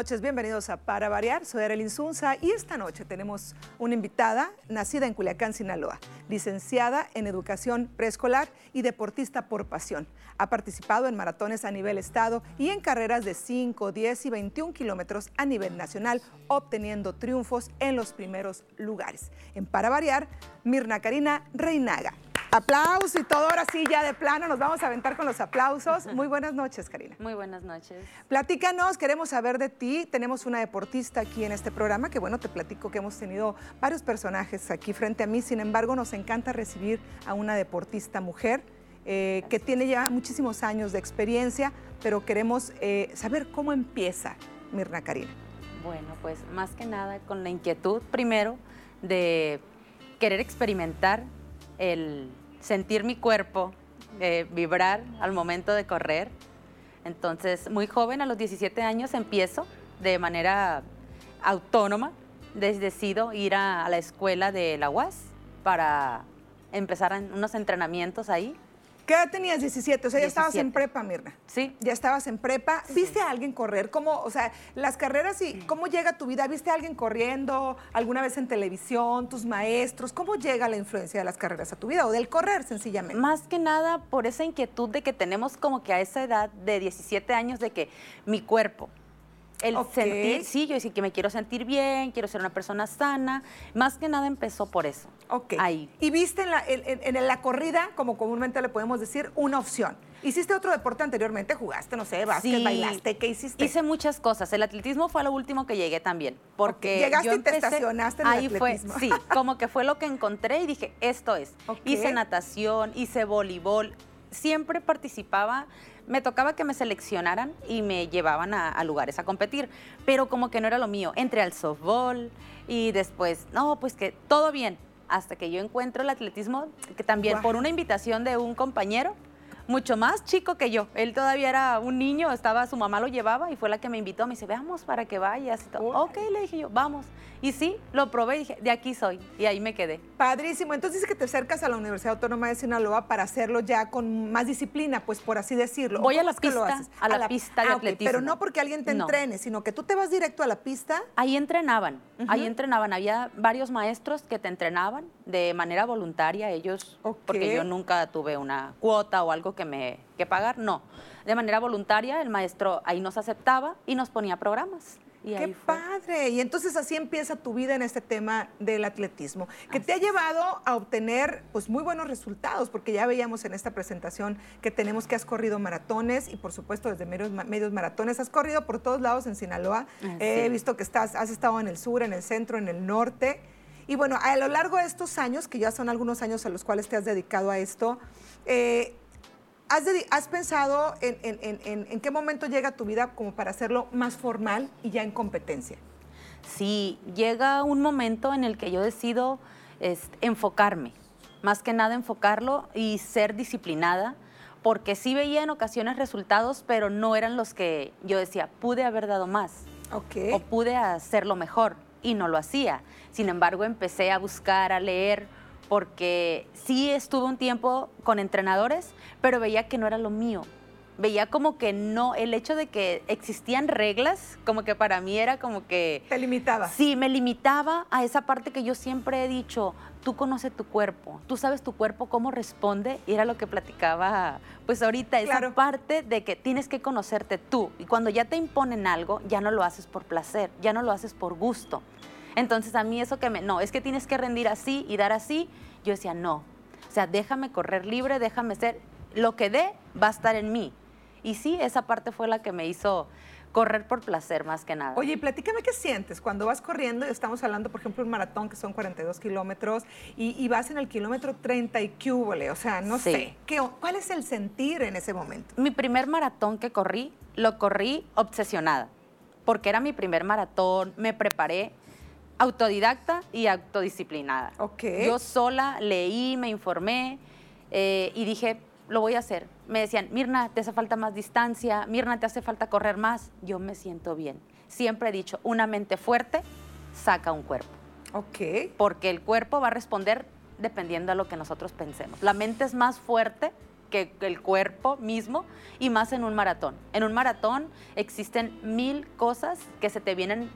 noches, bienvenidos a Para Variar, soy Arely Zunza y esta noche tenemos una invitada nacida en Culiacán, Sinaloa, licenciada en Educación Preescolar y deportista por pasión. Ha participado en maratones a nivel estado y en carreras de 5, 10 y 21 kilómetros a nivel nacional, obteniendo triunfos en los primeros lugares. En Para Variar, Mirna Karina Reinaga. Aplauso y todo, ahora sí, ya de plano, nos vamos a aventar con los aplausos. Muy buenas noches, Karina. Muy buenas noches. Platícanos, queremos saber de ti. Tenemos una deportista aquí en este programa, que bueno, te platico que hemos tenido varios personajes aquí frente a mí. Sin embargo, nos encanta recibir a una deportista mujer eh, que tiene ya muchísimos años de experiencia, pero queremos eh, saber cómo empieza Mirna Karina. Bueno, pues más que nada con la inquietud primero de querer experimentar el sentir mi cuerpo eh, vibrar al momento de correr. Entonces, muy joven, a los 17 años, empiezo de manera autónoma. Decido ir a, a la escuela de la UAS para empezar unos entrenamientos ahí. ¿Qué edad tenías? 17, o sea, ya estabas en 17. prepa, Mirna. Sí, Ya estabas en prepa. ¿Viste a alguien correr? ¿Cómo, o sea, las carreras y cómo llega a tu vida? ¿Viste a alguien corriendo alguna vez en televisión, tus maestros? ¿Cómo llega la influencia de las carreras a tu vida o del correr sencillamente? Más que nada por esa inquietud de que tenemos como que a esa edad de 17 años de que mi cuerpo, el sentir, sí, yo decía que me quiero sentir bien, quiero ser una persona sana, más que nada empezó por eso. Ok. Ahí. Y viste en la, en- en- en la corrida, como comúnmente le podemos decir, una opción. ¿Hiciste otro deporte anteriormente? ¿Jugaste, no sé, básquet, Sí. bailaste? ¿Qué hiciste? Hice muchas cosas. El atletismo fue lo último que llegué también. Porque llegaste yo y te empecé- estacionaste en el Ahí fue, sí, como que fue lo que encontré y dije, esto es. Hice natación, hice voleibol, siempre participaba. Me tocaba que me seleccionaran y me llevaban a, a lugares a competir, pero como que no era lo mío. Entré al softball y después, no, pues que todo bien, hasta que yo encuentro el atletismo, que también por una invitación de un compañero, mucho más chico que yo. Él todavía era un niño, estaba, su mamá lo llevaba y fue la que me invitó. Me dice, veamos para que vayas. Y todo. Ok, le dije yo, vamos. Y sí, lo probé y dije, de aquí soy. Y ahí me quedé. Padrísimo. Entonces dice que te acercas a la Universidad Autónoma de Sinaloa para hacerlo ya con más disciplina, pues por así decirlo. Voy ¿O a la lo pista, haces? a la pista de Ah, ok, atletismo. Pero no porque alguien te No. entrene, sino que tú te vas directo a la pista. Ahí entrenaban, ahí entrenaban. Había varios maestros que te entrenaban de manera voluntaria, ellos, porque yo nunca tuve una cuota o algo que me que pagar, no. De manera voluntaria, el maestro ahí nos aceptaba y nos ponía programas. Y ¡Qué padre! Y entonces así empieza tu vida en este tema del atletismo, que te ha llevado a obtener pues muy buenos resultados, porque ya veíamos en esta presentación que tenemos que has corrido maratones y por supuesto desde medios, medios maratones, has corrido por todos lados en Sinaloa, he visto que estás, has estado en el sur, en el centro, en el norte. Y bueno, a lo largo de estos años, que ya son algunos años a los cuales te has dedicado a esto, eh, ¿Has, pensado en, en- en- en- en qué momento llega tu vida como para hacerlo más formal y ya en competencia? Sí, llega un momento en el que yo decido enfocarme, más que nada enfocarlo y ser disciplinada, porque sí veía en ocasiones resultados, pero no eran los que yo decía, pude haber dado más o pude hacerlo mejor y no lo hacía. Sin embargo, empecé a buscar, a leer, porque sí estuve un tiempo con entrenadores, pero veía que no era lo mío. Veía como que no, el hecho de que existían reglas, como que para mí era como que... Te limitaba. Sí, me limitaba a esa parte que yo siempre he dicho, tú conoces tu cuerpo, tú sabes tu cuerpo cómo responde, y era lo que platicaba pues ahorita, esa Claro. parte de que tienes que conocerte tú, y cuando ya te imponen algo, ya no lo haces por placer, ya no lo haces por gusto. Entonces a mí eso que me, no, es que tienes que rendir así y dar así, yo decía, no, o sea, déjame correr libre, déjame ser, lo que dé va a estar en mí. Y sí, esa parte fue la que me hizo correr por placer más que nada. Oye, y platícame qué sientes cuando vas corriendo, estamos hablando, por ejemplo, un maratón que son 42 kilómetros, y, y vas en el kilómetro 30 y cúbole, o sea, no Sí. sé, ¿qué, ¿cuál es el sentir en ese momento? Mi primer maratón que corrí, lo corrí obsesionada, porque era mi primer maratón, me preparé autodidacta y autodisciplinada. Ok. Yo sola leí, me informé eh, y dije, lo voy a hacer. Me decían, Mirna, te hace falta más distancia, Mirna, te hace falta correr más. Yo me siento bien. Siempre he dicho, una mente fuerte saca un cuerpo Ok. porque el cuerpo va a responder dependiendo de lo que nosotros pensemos. La mente es más fuerte que el cuerpo mismo y más en un maratón. En un maratón existen mil cosas que se te vienen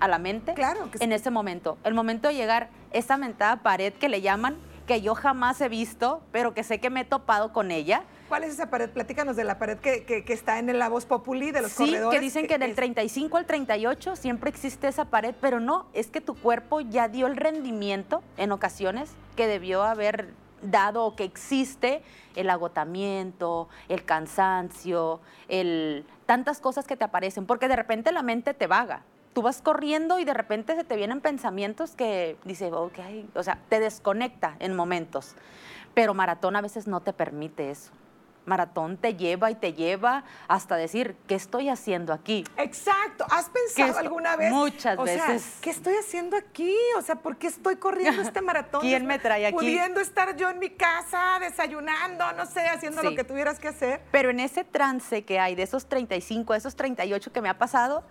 a la mente Claro que en sí. ese momento. El momento de llegar, esa mentada pared que le llaman, que yo jamás he visto, pero que sé que me he topado con ella. ¿Cuál es esa pared? Platícanos de la pared que, que- que está en la voz populi de los Sí, corredores. que dicen que del es- 35 al 38 siempre existe esa pared, pero no, es que tu cuerpo ya dio el rendimiento en ocasiones que debió haber dado o que existe el agotamiento, el cansancio, el tantas cosas que te aparecen, porque de repente la mente te vaga. Tú vas corriendo y de repente se te vienen pensamientos que dice, ok, o sea, te desconecta en momentos. Pero maratón a veces no te permite eso. Maratón te lleva y te lleva hasta decir, ¿qué estoy haciendo aquí? Exacto. ¿Has ¿Qué pensado alguna vez? muchas o sea, veces. ¿qué estoy haciendo aquí? O sea, ¿por qué estoy corriendo este maratón? ¿Quién me trae aquí? Pudiendo estar yo en mi casa desayunando, no sé, haciendo Sí. lo que tuvieras que hacer. Pero en ese trance que hay de esos 35, esos 38 que me ha pasado,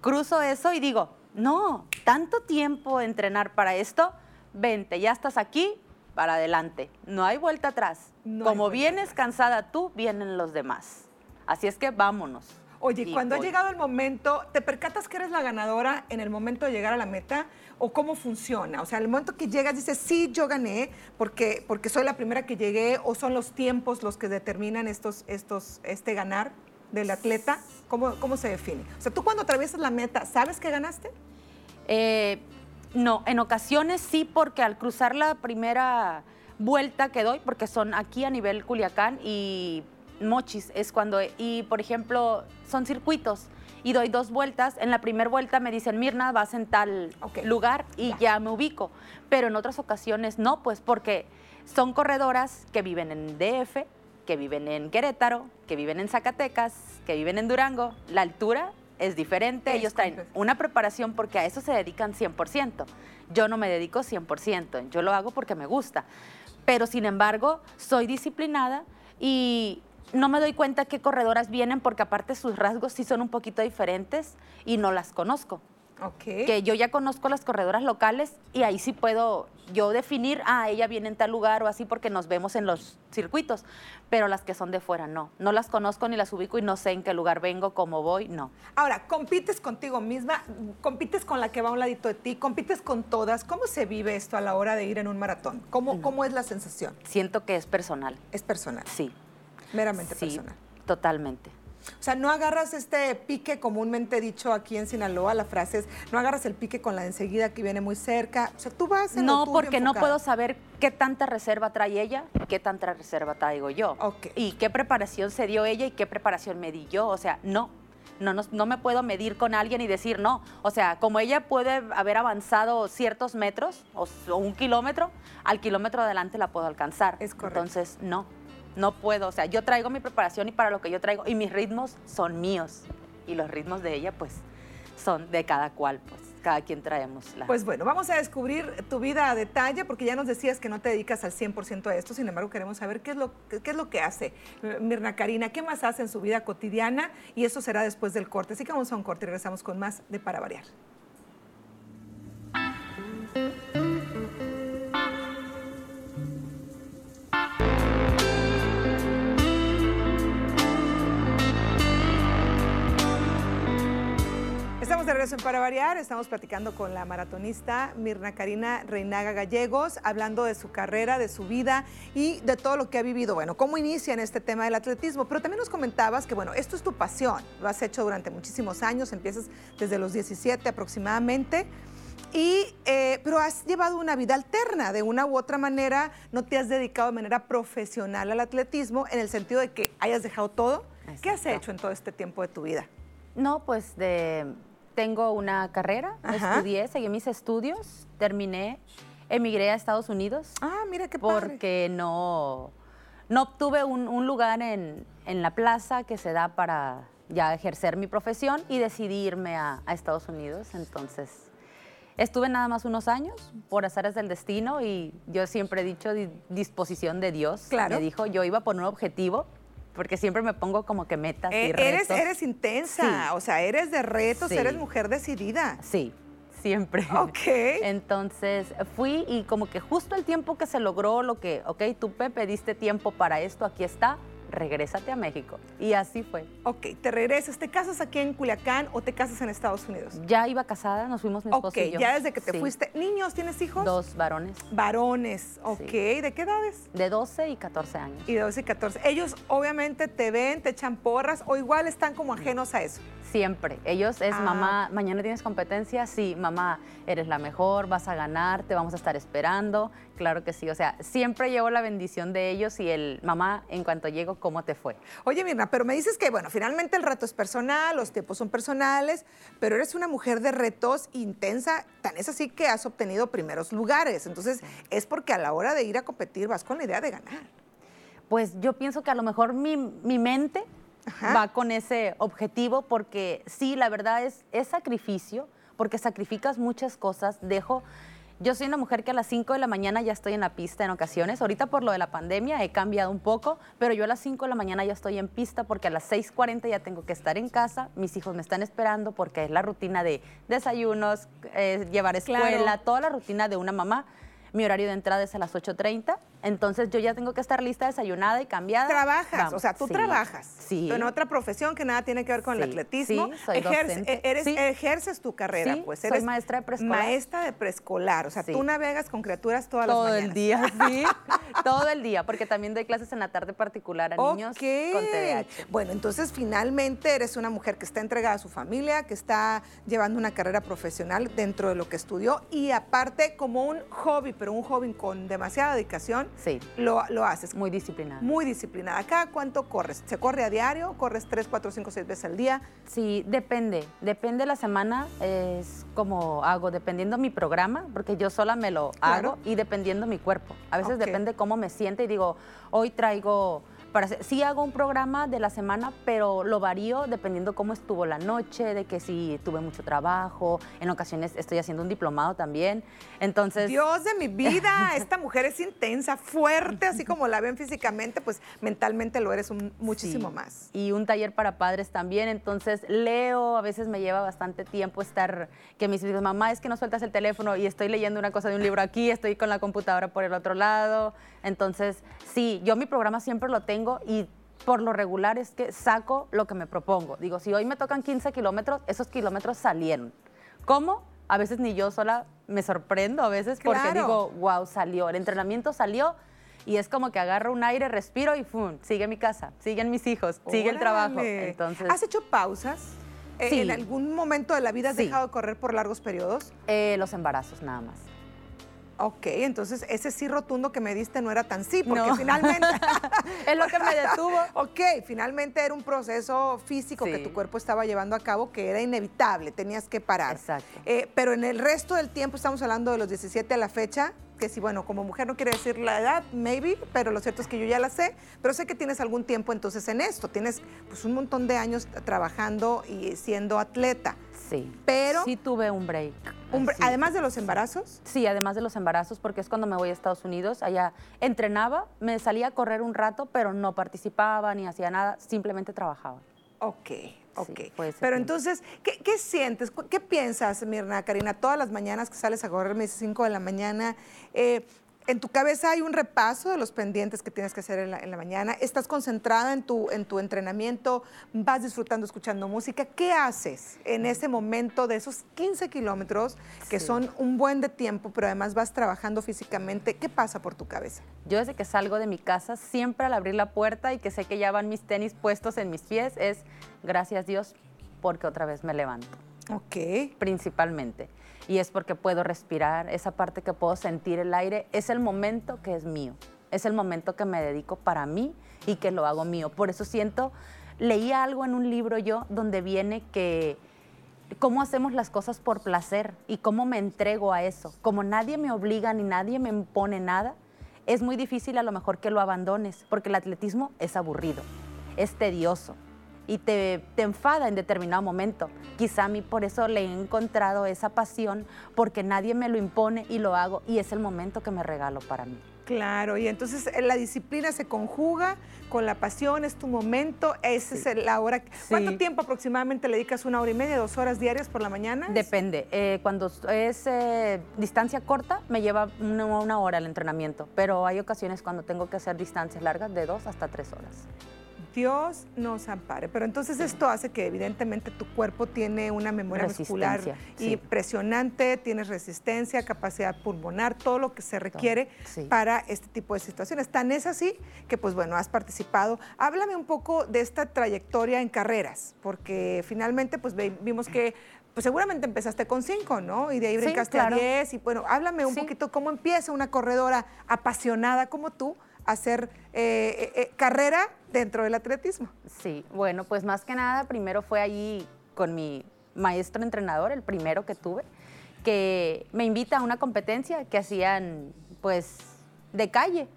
cruzo eso y digo, no, tanto tiempo entrenar para esto, vente, ya estás aquí, para adelante. No hay vuelta atrás. No Como vuelta vienes cansada tú, vienen los demás. Así es que vámonos. Oye, Y cuando ha llegado el momento, ¿te percatas que eres la ganadora en el momento de llegar a la meta? ¿O cómo funciona? O sea, el momento que llegas dices, sí, yo gané porque, porque soy la primera que llegué, o son los tiempos los que determinan estos, estos, este ganar del atleta. ¿Cómo, ¿Cómo se define? O sea, tú cuando atraviesas la meta, ¿sabes que ganaste? Eh, no, en ocasiones sí, porque al cruzar la primera vuelta que doy, porque son aquí a nivel Culiacán y Mochis, es cuando, y por ejemplo, son circuitos y doy dos vueltas. En la primera vuelta me dicen, Mirna, vas en tal Ok. lugar y Ya. ya. me ubico. Pero en otras ocasiones no, pues porque son corredoras que viven en DF, que viven en Querétaro, que viven en Zacatecas, que viven en Durango. La altura es diferente, ellos traen una preparación porque a eso se dedican 100%. Yo no me dedico 100%, yo lo hago porque me gusta. Pero sin embargo, soy disciplinada y no me doy cuenta qué corredoras vienen porque aparte sus rasgos sí son un poquito diferentes y no las conozco. Ok. Que yo ya conozco las corredoras locales y ahí sí puedo yo definir, ah, ella viene en tal lugar o así porque nos vemos en los circuitos, pero las que son de fuera no. No las conozco ni las ubico y no sé en qué lugar vengo, cómo voy, no. Ahora, compites contigo misma, compites con la que va a un ladito de ti, compites con todas. ¿Cómo se vive esto a la hora de ir en un maratón? ¿Cómo, cómo es la sensación? Siento que es personal. Es personal, Sí. meramente sí, personal. totalmente. O sea, no agarras este pique comúnmente dicho aquí en Sinaloa, la frase es, no agarras el pique con la de enseguida que viene muy cerca. O sea, tú vas en No, porque no puedo saber qué tanta reserva trae ella y qué tanta reserva traigo yo. Ok. Y qué preparación se dio ella y qué preparación me di yo. O sea, no. No, no, no me puedo medir con alguien y decir no. O sea, como ella puede haber avanzado ciertos metros o, o un kilómetro, al kilómetro adelante la puedo alcanzar. Es correcto. Entonces, no, no puedo. O sea, yo traigo mi preparación y para lo que yo traigo, y mis ritmos son míos. Y los ritmos de ella, pues, son de cada cual, pues, cada quien traemos la... Pues bueno, vamos a descubrir tu vida a detalle, porque ya nos decías que no te dedicas al 100% a esto, sin embargo queremos saber qué es, lo, qué, es lo que hace eh, Mirna Karina, qué más hace en su vida cotidiana, y eso será después del corte. Así que vamos a un corte y regresamos con más de Para Variar. Estamos de regreso en Para Variar, estamos platicando con la maratonista Mirna Karina Reinaga Gallegos, hablando de su carrera, de su vida y de todo lo que ha vivido. Bueno, cómo inicia en este tema del atletismo, pero también nos comentabas que, bueno, esto es tu pasión, lo has hecho durante muchísimos años, empiezas desde los 17 aproximadamente. Y, eh, pero has llevado una vida alterna, de una u otra manera, no te has dedicado de manera profesional al atletismo en el sentido de que hayas dejado todo. ¿Qué has hecho en todo este tiempo de tu vida? No, pues de, tengo una carrera, Ajá. estudié, seguí mis estudios, terminé, emigré a Estados Unidos Ah, mira qué padre. porque no, no obtuve un, un lugar en, en la plaza que se da para ya ejercer mi profesión y decidí irme a, a Estados Unidos. Entonces, estuve nada más unos años por azares del destino y yo siempre he dicho di- disposición de Dios. Claro. Me dijo, yo iba por un objetivo porque siempre me pongo como que metas y eres, retos. eres intensa, Sí. o sea, eres de retos, Sí. eres mujer decidida. Sí, siempre. Ok. Entonces fui y como que justo el tiempo que se logró lo que, ok, tú Pepe diste tiempo para esto, aquí está, regrésate a México. Y así fue. Ok, te regresas, ¿te casas aquí en Culiacán o te casas en Estados Unidos? Ya iba casada, nos fuimos mi esposo Ok, y yo. ya desde que te Sí. fuiste. ¿Niños? ¿Tienes hijos? Dos varones, Varones, ok. ¿De qué edades? de 12 y 14 años. Y de 12 y 14. Ellos obviamente te ven, te echan porras o igual están como ajenos a eso. Siempre. Ellos es Ah. mamá, mañana tienes competencia, sí, mamá, eres la mejor, vas a ganar, te vamos a estar esperando. Claro que sí. O sea, siempre llevo la bendición de ellos y el mamá, en cuanto llego, ¿cómo te fue? Oye, Mirna, pero me dices que, bueno, finalmente el reto es personal, los tiempos son personales, pero eres una mujer de retos intensa, tan es así que has obtenido primeros lugares. Entonces, es porque a la hora de ir a competir vas con la idea de ganar. Pues yo pienso que a lo mejor mi, mi mente Ajá. va con ese objetivo porque sí, la verdad es, es sacrificio, porque sacrificas muchas cosas. Dejo, yo soy una mujer que a las 5 de la mañana ya estoy en la pista en ocasiones. Ahorita por lo de la pandemia he cambiado un poco, pero yo a las 5 de la mañana ya estoy en pista porque a las 6.40 ya tengo que estar en casa. Mis hijos me están esperando porque es la rutina de desayunos, eh, llevar escuela, Claro. toda la rutina de una mamá. Mi horario de entrada es a las 8.30, entonces yo ya tengo que estar lista, desayunada y cambiada. Trabajas, Vamos, o sea, tú sí, trabajas. Sí. En otra profesión que nada tiene que ver con el atletismo. sí, soy docente. e- eres-. Ejerces tu carrera, pues soy eres maestra de preescolar. Maestra de preescolar, o sea, tú navegas con criaturas todas Todo las el mañanas. día, sí. Todo el día, porque también doy clases en la tarde particular a niños con TDAH. Bueno, entonces finalmente eres una mujer que está entregada a su familia, que está llevando una carrera profesional dentro de lo que estudió y aparte como un hobby, pero un hobby con demasiada dedicación, Sí, lo, lo haces. muy disciplinada. Muy disciplinada. ¿Cada cuánto corres? ¿Se corre a diario? ¿Corres 3, 4, 5, 6 veces al día? Sí, depende. Depende la semana, es como hago, dependiendo mi programa, porque yo sola me lo Claro. hago y dependiendo mi cuerpo. A veces Ok. depende cómo me siente y digo, hoy traigo, para hacer- sí hago un programa de la semana, pero lo varío dependiendo cómo estuvo la noche, de que si tuve mucho trabajo, en ocasiones estoy haciendo un diplomado también. Entonces, Dios de mi vida, esta mujer es intensa, fuerte, así como la ven físicamente, pues mentalmente lo eres un- muchísimo Sí. más. Y un taller para padres también. Entonces leo, a veces me lleva bastante tiempo estar, que mis hijos, mamá, es que no sueltas el teléfono y estoy leyendo una cosa de un libro aquí, estoy con la computadora por el otro lado. Entonces, sí, yo mi programa siempre lo tengo y por lo regular es que saco lo que me propongo. Digo, si hoy me tocan 15 kilómetros, esos kilómetros salieron. ¿Cómo? A veces ni yo sola me sorprendo, a veces porque digo, wow, salió, el entrenamiento salió y es como que agarro un aire, respiro y ¡fum! Sigue mi casa, siguen mis hijos, sigue el trabajo. Entonces, ¿Has hecho pausas? Eh, Sí. ¿En algún momento de la vida has Sí. dejado de correr por largos periodos? eh, los embarazos nada más. Ok, entonces ese sí rotundo que me diste no era tan sí, porque No. finalmente... Es lo que me detuvo. ok, finalmente era un proceso físico que tu cuerpo estaba llevando a cabo que era inevitable, tenías que parar. Exacto. Eh, pero en el resto del tiempo, estamos hablando de los 17 a la fecha, que si, bueno, como mujer no quiere decir la edad, maybe, pero lo cierto es que yo ya la sé, pero sé que tienes algún tiempo entonces en esto, tienes pues un montón de años trabajando y siendo atleta. Sí. Pero- Sí tuve un break. Un. Además de los embarazos, Sí, además de los embarazos, porque es cuando me voy a Estados Unidos. Allá entrenaba, me salía a correr un rato, pero no participaba ni hacía nada, simplemente trabajaba. ok, ok. pero tiempo. entonces, ¿qué, qué sientes? ¿Cu- ¿Qué piensas, Mirna, Karina? Todas las mañanas que sales a correr, me dices 5 de la mañana, eh, en tu cabeza hay un repaso de los pendientes que tienes que hacer en la, en la mañana. Estás concentrada en tu, en tu entrenamiento, vas disfrutando escuchando música. ¿Qué haces en ese momento de esos 15 kilómetros que Sí. son un buen de tiempo, pero además vas trabajando físicamente? ¿Qué pasa por tu cabeza? Yo desde que salgo de mi casa, siempre al abrir la puerta y que sé que ya van mis tenis puestos en mis pies, es gracias Dios porque otra vez me levanto, Ok. principalmente. Y es porque puedo respirar, esa parte que puedo sentir el aire, es el momento que es mío, es el momento que me dedico para mí y que lo hago mío. Por eso siento, leí algo en un libro yo donde viene que cómo hacemos las cosas por placer y cómo me entrego a eso. Como nadie me obliga ni nadie me impone nada, es muy difícil a lo mejor que lo abandones, porque el atletismo es aburrido, es tedioso y te, te enfada en determinado momento. Quizá a mí por eso le he encontrado esa pasión, porque nadie me lo impone y lo hago y es el momento que me regalo para mí. Claro, y entonces eh, la disciplina se conjuga con la pasión, es tu momento, esa es la hora. ¿Cuánto Sí. tiempo aproximadamente le dedicas? ¿Una hora y media, dos horas diarias por la mañana? Depende. eh, cuando es eh, distancia corta, me lleva una, una hora el entrenamiento, pero hay ocasiones cuando tengo que hacer distancias largas de dos hasta tres horas. Dios nos ampare. Pero entonces esto hace que evidentemente tu cuerpo tiene una memoria muscular sí. impresionante, tienes resistencia, capacidad pulmonar, todo lo que se requiere sí. para este tipo de situaciones. Tan es así que pues bueno, has participado. Háblame un poco de esta trayectoria en carreras, porque finalmente pues vimos que pues seguramente empezaste con cinco, ¿no? Y de ahí Sí, brincaste claro. a 10 y bueno, háblame un poquito cómo empieza una corredora apasionada como tú hacer eh, eh, eh, carrera dentro del atletismo. Sí, bueno, pues más que nada, primero fue allí con mi maestro entrenador, el primero que tuve, que me invita a una competencia que hacían, pues, de calle.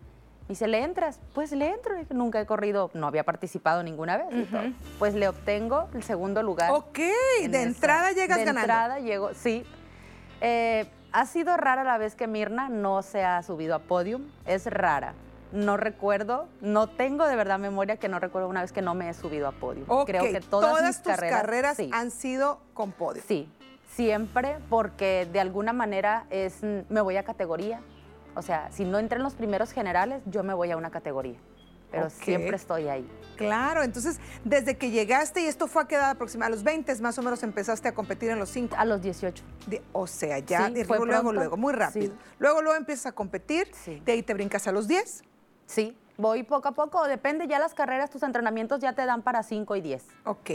Y dice, ¿le entras? Pues le entro. Nunca he corrido, no había participado ninguna vez. y todo. Pues le obtengo el segundo lugar. Ok, en de esa. entrada llegas de ganando. entrada llego, sí. Eh, ha sido rara la vez que Mirna no se ha subido a podium. Es rara. No recuerdo, no tengo de verdad memoria que no recuerdo una vez que no me he subido a podium. Ok, Creo que todas, mis tus carreras, carreras, sí, han sido con podio. sí, siempre porque de alguna manera es mm, me voy a categoría. O sea, si no entré en los primeros generales, yo me voy a una categoría. Pero siempre estoy ahí. Claro, entonces desde que llegaste, y esto fue a quedar aproximadamente a los 20 más o menos empezaste a competir en los 5. A los 18. o sea, ya, Sí, luego, luego, luego, muy rápido. Sí. Luego, luego empiezas a competir, Sí. de ahí te brincas a los 10. Sí, voy poco a poco. Depende ya las carreras, tus entrenamientos ya te dan para 5 y 10. Ok.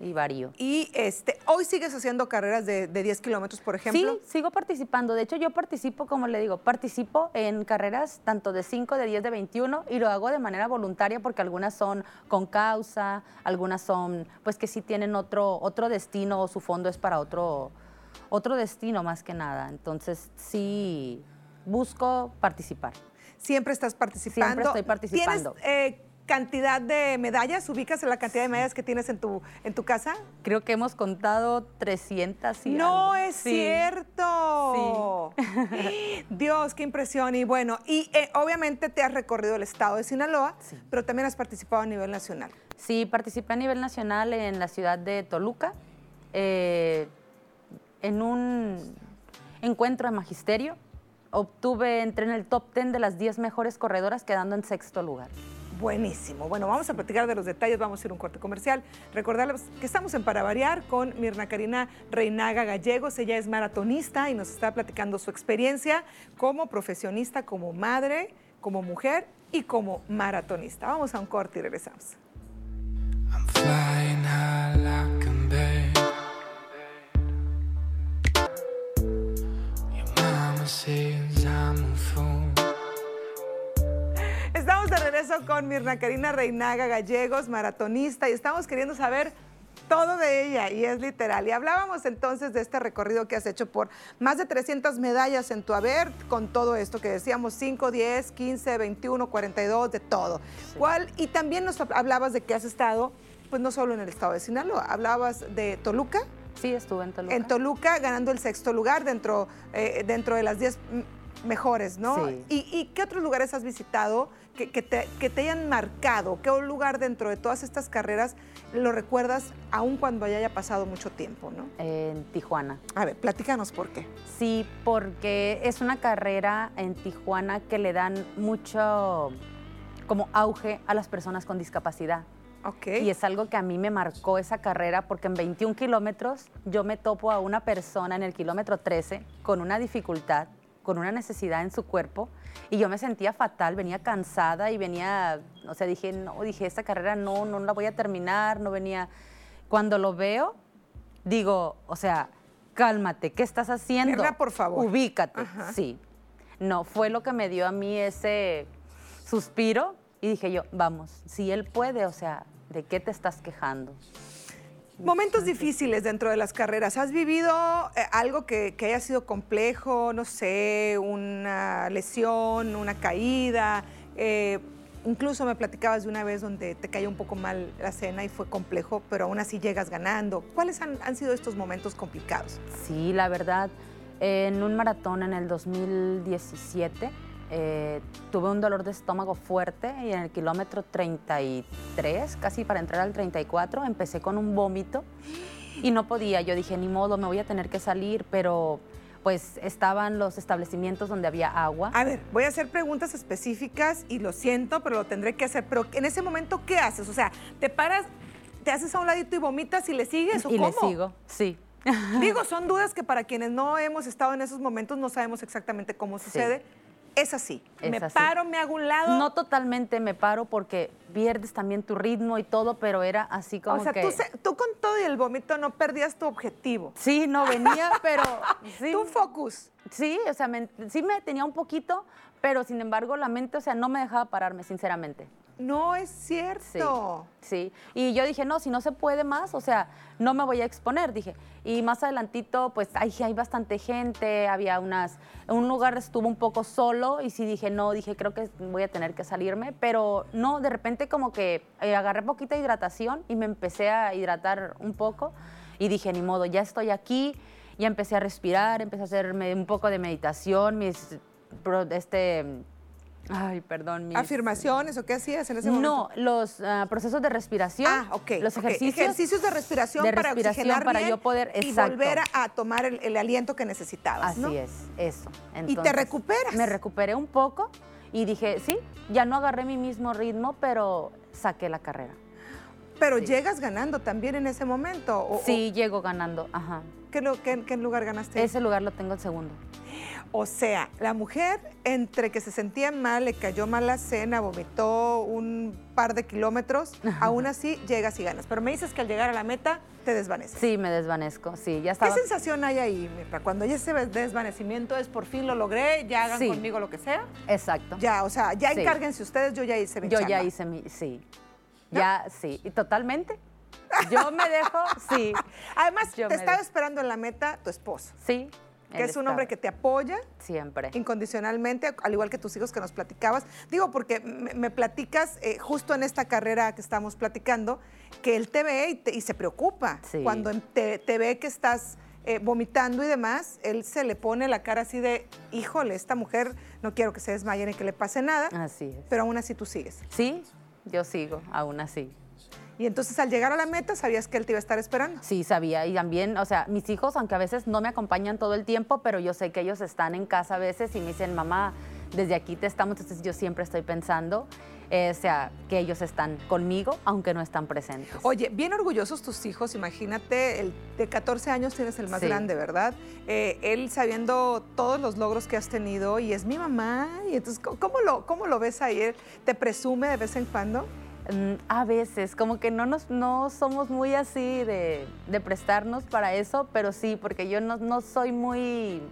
Y varío. Y este, hoy sigues haciendo carreras de, de 10 kilómetros, por ejemplo. Sí, sigo participando. De hecho, yo participo, como le digo, participo en carreras tanto de 5, de 10, de 21 y lo hago de manera voluntaria porque algunas son con causa, algunas son, pues que sí tienen otro, otro destino o su fondo es para otro, otro destino más que nada. Entonces, sí, busco participar. Siempre estás participando. Siempre estoy participando. ¿Tienes eh, cantidad de medallas? ¿Ubicas la cantidad de medallas que tienes en tu, en tu casa? Creo que hemos contado 300 y no algo. es Sí. cierto. Dios, qué impresión. Y bueno, y eh, obviamente te has recorrido el estado de Sinaloa, Sí. pero también has participado a nivel nacional. Sí, participé a nivel nacional en la ciudad de Toluca, eh, en un encuentro de magisterio. Obtuve, entré en el top 10 de las 10 mejores corredoras, quedando en sexto lugar. Buenísimo. Bueno, vamos a platicar de los detalles, vamos a ir a un corte comercial. Recordarles que estamos en Para Variar con Mirna Karina Reinaga Gallegos. Ella es maratonista y nos está platicando su experiencia como profesionista, como madre, como mujer y como maratonista. Vamos a un corte y regresamos. Regreso con Mirna Karina Reinaga Gallegos, maratonista, y estamos queriendo saber todo de ella, y es literal. Y hablábamos entonces de este recorrido que has hecho por más de 300 medallas en tu haber, con todo esto que decíamos, 5, 10, 15, 21, 42, de todo. ¿Cuál? Y también nos hablabas de que has estado, pues no solo en el estado de Sinaloa, hablabas de Toluca, Sí, estuve en Toluca. en Toluca ganando el sexto lugar dentro, eh, dentro de las 10 m- mejores, ¿no? Sí. ¿Y, y qué otros lugares has visitado que, que te, que te hayan marcado? ¿Qué lugar dentro de todas estas carreras lo recuerdas aún cuando ya haya pasado mucho tiempo, ¿no? En Tijuana. A ver, platícanos por qué. Sí, porque es una carrera en Tijuana que le dan mucho como auge a las personas con discapacidad. Ok. Y es algo que a mí me marcó esa carrera porque en 21 kilómetros yo me topo a una persona en el kilómetro 13 con una dificultad, con una necesidad en su cuerpo y yo me sentía fatal, venía cansada y venía, o sea, dije, no, dije, esta carrera no, no la voy a terminar, no venía. Cuando lo veo, digo, o sea, cálmate, ¿qué estás haciendo? Mirna, por favor. Ubícate, Ajá. sí. No, fue lo que me dio a mí ese suspiro y dije yo, vamos, si él puede, o sea, ¿de qué te estás quejando? Momentos difíciles dentro de las carreras. ¿Has vivido eh, algo que, que haya sido complejo? No sé, una lesión, una caída. eh, incluso me platicabas de una vez donde te cayó un poco mal la cena y fue complejo, pero aún así llegas ganando. ¿Cuáles han, han sido estos momentos complicados? Sí, la verdad, en un maratón en el 2017 eh, tuve un dolor de estómago fuerte y en el kilómetro 33, casi para entrar al 34, empecé con un vómito y no podía. Yo dije, ni modo, me voy a tener que salir, pero pues estaban los establecimientos donde había agua. A ver, voy a hacer preguntas específicas y lo siento, pero lo tendré que hacer. Pero en ese momento, ¿qué haces? O sea, ¿te paras, te haces a un ladito y vomitas y le sigues o y cómo? le sigo, sí. Digo, son dudas que para quienes no hemos estado en esos momentos no sabemos exactamente cómo sucede. Es así. Es me así. paro, me hago un lado. No totalmente me paro porque pierdes también tu ritmo y todo, pero era así como o sea, que... tú, se- tú con todo y el vómito no perdías tu objetivo. Sí, no venía, pero sí. Tu focus. Sí, o sea, me- sí me tenía un poquito, pero sin embargo la mente, o sea, no me dejaba pararme, sinceramente. No es cierto. sí. Y yo dije, no, si no se puede más, o sea, no me voy a exponer, dije. Y más adelantito, pues hay, hay bastante gente, había unas, un lugar estuvo un poco solo y sí dije, no, dije, creo que voy a tener que salirme, pero no, de repente como que eh, agarré poquita hidratación y me empecé a hidratar un poco y dije, ni modo, ya estoy aquí, ya empecé a respirar, empecé a hacerme un poco de meditación, mis, este, ay, perdón, mis... ¿Afirmaciones o qué hacías en ese momento? No, los ah, procesos de respiración. Ah, ok. Los ejercicios. Ejercicios de respiración de para respiración oxigenar para bien yo poder- y exacto. volver a, tomar el, el aliento que necesitabas, Así ¿no? es, eso. te Entonces, recuperas. Me recuperé un poco y dije, sí, ya no agarré mi mismo ritmo, pero saqué la carrera. Pero Sí. llegas ganando también en ese momento. o- sí, llego ganando, ajá. ¿qué, qué- qué lugar ganaste? Ese lugar lo tengo el segundo. O sea, la mujer, entre que se sentía mal, le cayó mal la cena, vomitó un par de kilómetros, aún así llegas y ganas. Pero me dices que al llegar a la meta te desvaneces. Sí, me desvanezco, sí, ya ¿Qué estaba. sensación hay ahí, Mirta? Cuando hay ese desvanecimiento es por fin lo logré, ya hagan Sí. conmigo lo que sea. Exacto. Ya, o sea, ya Sí. encárguense ustedes, yo ya hice mi Yo chamba. ya hice mi, sí. Ya, sí, y totalmente. Yo me dejo, sí, Además, Yo te estaba dejo. esperando en la meta tu esposo, sí. Que es un hombre que te apoya Siempre. incondicionalmente, al igual que tus hijos que nos platicabas. Digo, porque me, me platicas eh, justo en esta carrera que estamos platicando, que él te ve y, te- y se preocupa. Sí. Cuando te ve que estás eh, vomitando y demás, él se le pone la cara así de, híjole, esta mujer no quiero que se desmaye ni que le pase nada, Así es. pero aún así tú sigues. Sí, yo sigo, aún así. Y entonces al llegar a la meta sabías que él te iba a estar esperando. Sí, sabía. Y también, o sea, mis hijos, aunque a veces no me acompañan todo el tiempo, pero yo sé que ellos están en casa a veces y me dicen, mamá, desde aquí te estamos. Entonces yo siempre estoy pensando, eh, o sea, que ellos están conmigo, aunque no están presentes. Oye, bien orgullosos tus hijos, imagínate, el de 14 años tienes el más Sí. grande, ¿verdad? Eh, él sabiendo todos los logros que has tenido y es mi mamá, y entonces, ¿cómo- ¿cómo lo, cómo lo ves ahí? ¿Él ¿Te presume de vez en cuando? Mm, A veces, como que no, nos, no somos muy así de, de prestarnos para eso, pero sí, porque yo no, no soy muy,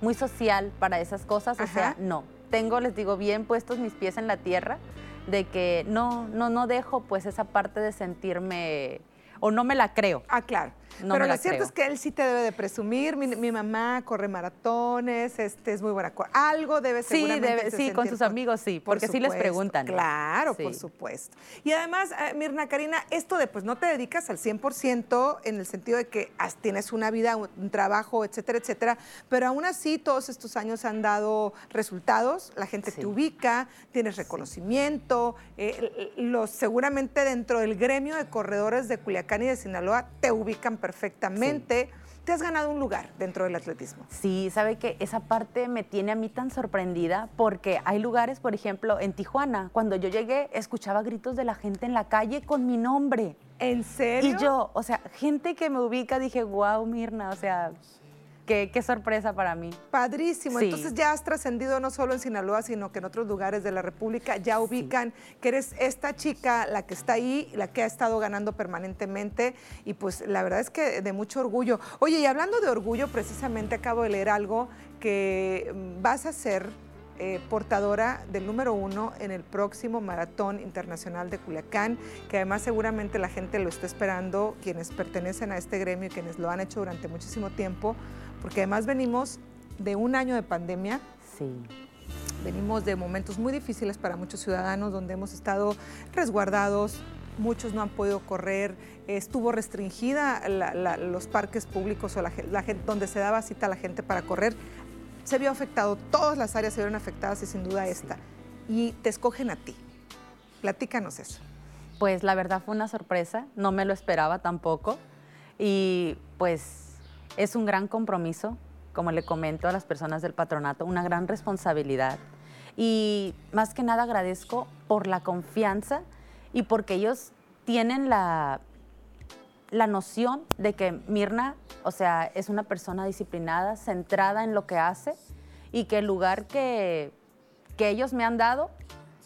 muy social para esas cosas, o sea, no. Tengo, les digo, bien puestos mis pies en la tierra, de que no, no, no dejo pues esa parte de sentirme, o no me la creo. Ah, claro. No Pero lo cierto creo. es que él sí te debe de presumir. Mi, mi mamá corre maratones, este, es muy buena. Algo debe Sí, seguramente debe- de sí, con sus por- amigos sí, por porque sí les preguntan. Claro, por supuesto. Y además, eh, Mirna Karina, esto de pues no te dedicas al 100% en el sentido de que has- tienes una vida, un, trabajo, etcétera, etcétera, pero aún así todos estos años han dado resultados, la gente te ubica, tienes reconocimiento, eh, los, seguramente dentro del gremio de corredores de Culiacán y de Sinaloa te ubican perfectamente. Te has ganado un lugar dentro del atletismo. Sí, sabe que esa parte me tiene a mí tan sorprendida porque hay lugares, por ejemplo, en Tijuana, cuando yo llegué, escuchaba gritos de la gente en la calle con mi nombre. ¿En serio? Y yo, o sea, gente que me ubica, dije, wow, Mirna, o sea, qué, qué sorpresa para mí. Padrísimo. Sí. Entonces ya has trascendido no solo en Sinaloa, sino que en otros lugares de la República ya ubican que eres esta chica, la que está ahí, la que ha estado ganando permanentemente. Y pues la verdad es que de mucho orgullo. Oye, y hablando de orgullo, precisamente acabo de leer algo que mm, vas a ser eh, portadora del número uno en el próximo Maratón Internacional de Culiacán, que además seguramente la gente lo está esperando, quienes pertenecen a este gremio y quienes lo han hecho durante muchísimo tiempo, porque además venimos de un año de pandemia, Sí, venimos de momentos muy difíciles para muchos ciudadanos, donde hemos estado resguardados, muchos no han podido correr, estuvo restringida la- la- los parques públicos o la, la gente donde se daba cita a la gente para correr. se vio afectado, todas las áreas se vieron afectadas y sin duda esta. Y te escogen a ti. Platícanos eso. Pues la verdad fue una sorpresa, no me lo esperaba tampoco. Y pues es un gran compromiso, como le comento a las personas del patronato, una gran responsabilidad. Y más que nada agradezco por la confianza y porque ellos tienen la, la noción de que Mirna, o sea, es una persona disciplinada, centrada en lo que hace y que el lugar que, que ellos me han dado,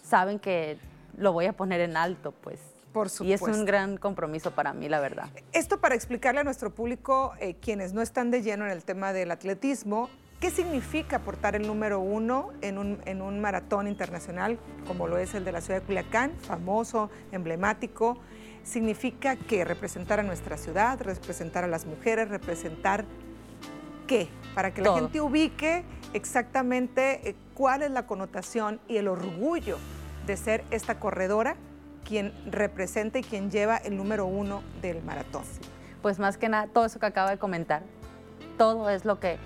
saben que lo voy a poner en alto, pues. Por Y es un gran compromiso para mí, la verdad. Esto para explicarle a nuestro público, eh, quienes no están de lleno en el tema del atletismo, ¿qué significa portar el número uno en un, en un maratón internacional como lo es el de la ciudad de Culiacán, famoso, emblemático? Significa que representar a nuestra ciudad, representar a las mujeres, representar qué, para que la gente ubique exactamente eh, cuál es la connotación y el orgullo de ser esta corredora quien representa y quien lleva el número uno del maratón. Pues más que nada, todo eso que acaba de comentar, todo es lo que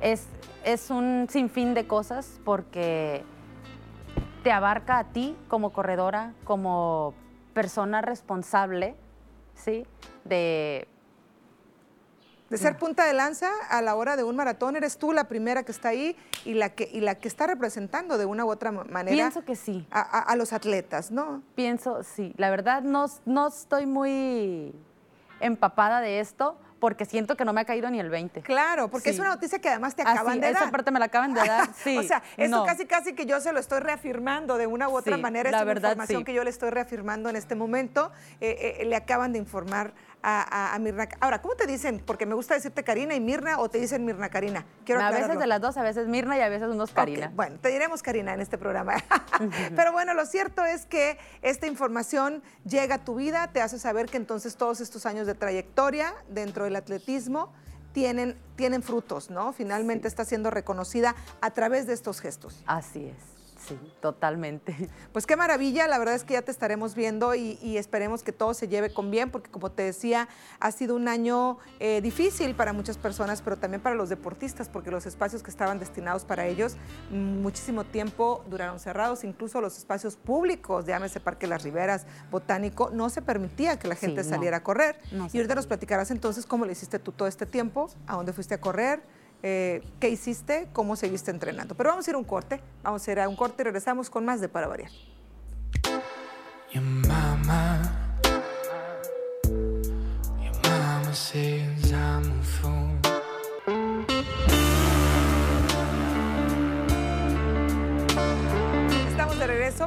es, es un sinfín de cosas porque te abarca a ti como corredora, como persona responsable, ¿sí? De, De ser punta de lanza a la hora de un maratón, eres tú la primera que está ahí y la que, y la que está representando de una u otra ma- manera pienso que sí, a, a- a los atletas, ¿no? pienso, sí. La verdad no, no estoy muy empapada de esto porque siento que no me ha caído ni el 20. Claro, porque es una noticia que además te Ah, acaban de esa dar. parte me la acaban de dar, sí. o sea, esto no. casi casi que yo se lo estoy reafirmando de una u otra Sí, manera. Es la una verdad, información que yo le estoy reafirmando en este momento. Eh, eh, le acaban de informar a, a- a Mirna. Ahora, ¿cómo te dicen? Porque me gusta decirte Karina y Mirna o te dicen Mirna Karina. Quiero a veces de las dos, a veces Mirna y a veces unos Karina. Bueno, te diremos Karina en este programa. Pero bueno, lo cierto es que esta información llega a tu vida, te hace saber que entonces todos estos años de trayectoria dentro del atletismo tienen, tienen frutos, ¿no? Finalmente está siendo reconocida a través de estos gestos. Así es, sí, totalmente. Pues qué maravilla, la verdad es que ya te estaremos viendo y, y esperemos que todo se lleve con bien, porque como te decía, ha sido un año eh, difícil para muchas personas, pero también para los deportistas, porque los espacios que estaban destinados para ellos mm, muchísimo tiempo duraron cerrados, incluso los espacios públicos, llámese Parque Las Riberas, Botánico, no se permitía que la Sí, gente no. saliera a correr. No y ahorita nos platicarás entonces cómo le hiciste tú todo este tiempo, a dónde fuiste a correr, eh, qué hiciste, cómo seguiste entrenando. Pero vamos a ir a un corte, vamos a ir a un corte y regresamos con más de Para Variar.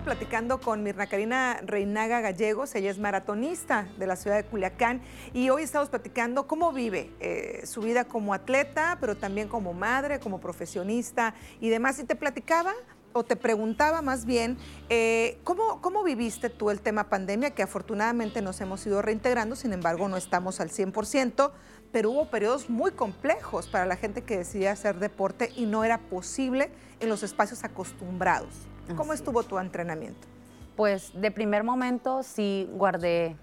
Platicando con Mirna Karina Reinaga Gallegos. Ella es maratonista de la ciudad de Culiacán y hoy estamos platicando cómo vive eh, su vida como atleta, pero también como madre, como profesionista y demás. Y te platicaba o te preguntaba más bien, eh, ¿cómo, ¿cómo viviste tú el tema pandemia? Que afortunadamente nos hemos ido reintegrando, sin embargo no estamos al 100%, pero hubo periodos muy complejos para la gente que decidía hacer deporte y no era posible en los espacios acostumbrados. ¿Cómo Así estuvo tu entrenamiento? Pues de primer momento sí guardé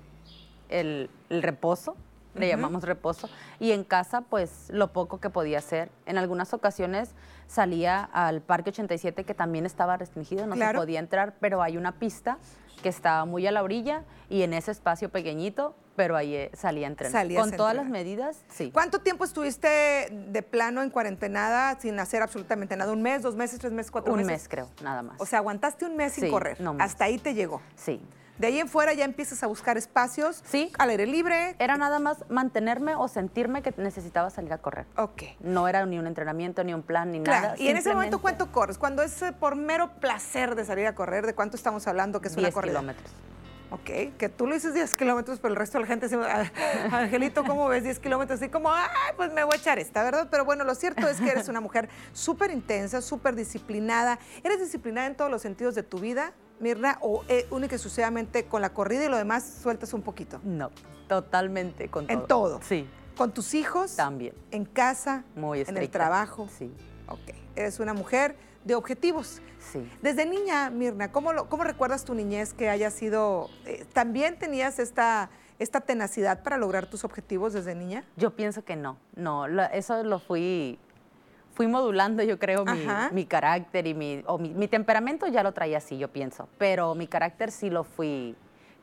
el, el reposo, le llamamos reposo, y en casa pues lo poco que podía hacer. En algunas ocasiones salía al Parque 87 que también estaba restringido, no Claro. se podía entrar, pero hay una pista que estaba muy a la orilla y en ese espacio pequeñito, pero ahí eh, salía a entrenar. Salías Con todas las medidas, sí. ¿Cuánto tiempo estuviste de plano en cuarentenada sin hacer absolutamente nada? ¿Un mes, dos meses, tres meses, cuatro Un meses? mes creo, nada más. O sea, aguantaste un mes sin correr. no más. Hasta ahí te llegó. sí. De ahí en fuera ya empiezas a buscar espacios Sí. al aire libre. Era nada más mantenerme o sentirme que necesitaba salir a correr. Ok. No era ni un entrenamiento, ni un plan, ni Claro. nada. Y en ese momento, ¿cuánto corres? Cuando es eh, por mero placer de salir a correr, ¿de cuánto estamos hablando que es una 10 corrida? kilómetros. Ok, que tú lo dices 10 kilómetros, pero el resto de la gente dice, "Ah, Angelito, ¿cómo ves 10 kilómetros? Así como, ay, pues me voy a echar esta, ¿verdad? Pero bueno, lo cierto es que eres una mujer súper intensa, súper disciplinada. ¿Eres disciplinada en todos los sentidos de tu vida, Mirna, o eh, única y exclusivamente con la corrida y lo demás sueltas un poquito? No, totalmente con todo. En todo. Sí, ¿Con tus hijos? también. ¿En casa? Muy ¿En el estricta. trabajo? Sí, Ok, eres una mujer de objetivos. sí. Desde niña, Mirna, ¿cómo, lo- cómo recuerdas tu niñez que haya sido... eh, ¿También tenías esta, esta tenacidad para lograr tus objetivos desde niña? Yo pienso que no. No, lo- eso lo fui, fui modulando, yo creo, mi, carácter y mi, o mi, mi temperamento ya lo traía así, yo pienso, pero mi carácter sí lo fui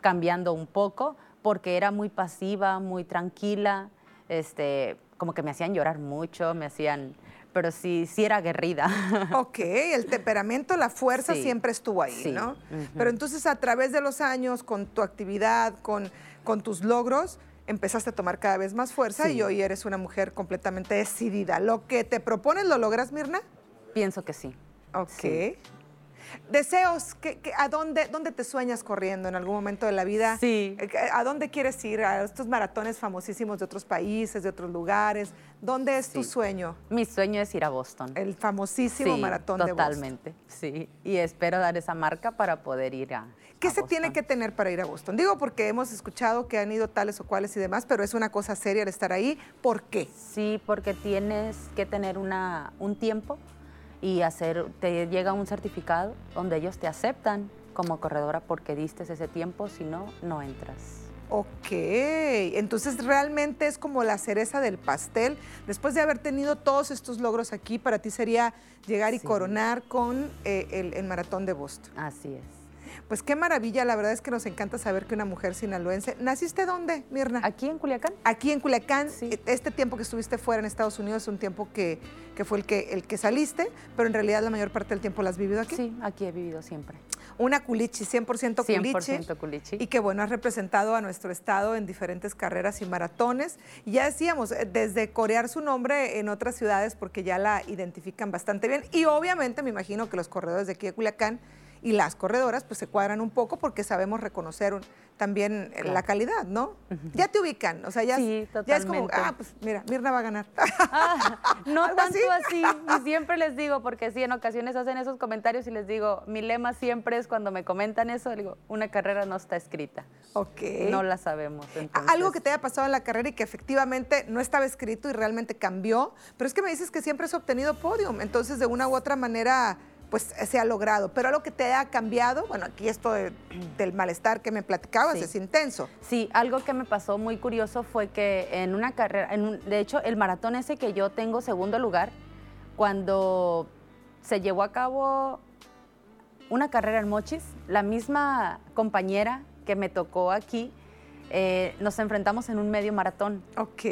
cambiando un poco porque era muy pasiva, muy tranquila, este, como que me hacían llorar mucho, me hacían, pero sí, sí era aguerrida. Ok, el temperamento, la fuerza Sí, siempre estuvo ahí, sí, ¿no? Pero entonces a través de los años, con tu actividad, con, con tus logros, empezaste a tomar cada vez más fuerza Sí. y hoy eres una mujer completamente decidida. ¿Lo que te propones lo logras, Mirna? Pienso que sí. Ok. Sí. Deseos, ¿qué- qué- a dónde, dónde te sueñas corriendo en algún momento de la vida? Sí. Eh, ¿A dónde quieres ir? A estos maratones famosísimos de otros países, de otros lugares. ¿Dónde es tu sueño? Mi sueño es ir a Boston. El famosísimo sí, maratón de Boston. totalmente, sí. Y espero dar esa marca para poder ir a ¿Qué a se tiene Boston. que tener para ir a Boston? Digo porque hemos escuchado que han ido tales o cuales y demás, pero es una cosa seria el estar ahí. ¿Por qué? Sí, porque tienes que tener una, un tiempo y hacer, te llega un certificado donde ellos te aceptan como corredora porque diste ese tiempo, si no, no entras. Ok, entonces realmente es como la cereza del pastel. Después de haber tenido todos estos logros aquí, para ti sería llegar y Sí. coronar con eh, el, el maratón de Boston. Así es. Pues qué maravilla, la verdad es que nos encanta saber que una mujer sinaloense. ¿Naciste dónde, Mirna? Aquí en Culiacán. Aquí en Culiacán, Sí. e- este tiempo que estuviste fuera en Estados Unidos es un tiempo que, que fue el que, el que saliste, pero en realidad la mayor parte del tiempo la has vivido aquí. Sí, aquí he vivido siempre. Una culichi, 100% culichi. 100% culichi. Y que bueno, has representado a nuestro estado en diferentes carreras y maratones. Ya decíamos, eh, desde corear su nombre en otras ciudades porque ya la identifican bastante bien. Y obviamente me imagino que los corredores de aquí de Culiacán y las corredoras pues se cuadran un poco porque sabemos reconocer un- también eh, la calidad, ¿no? Ya te ubican, o sea, ya, Sí, ya es como, ah, pues mira, Mirna va a ganar. Ah, no ¿Algo tanto así? así? Y siempre les digo, porque sí, en ocasiones hacen esos comentarios y les digo, mi lema siempre es cuando me comentan eso, digo, una carrera no está escrita. ok. No la sabemos. Entonces- Algo que te haya pasado en la carrera y que efectivamente no estaba escrito y realmente cambió, pero es que me dices que siempre has obtenido podium, entonces de una u otra manera pues se ha logrado, pero algo que te haya cambiado, bueno, aquí esto de- del malestar que me platicabas Sí. es intenso. Sí, algo que me pasó muy curioso fue que en una carrera, en un- de hecho, el maratón ese que yo tengo segundo lugar, cuando se llevó a cabo una carrera en Mochis, la misma compañera que me tocó aquí, eh, nos enfrentamos en un medio maratón. Ok.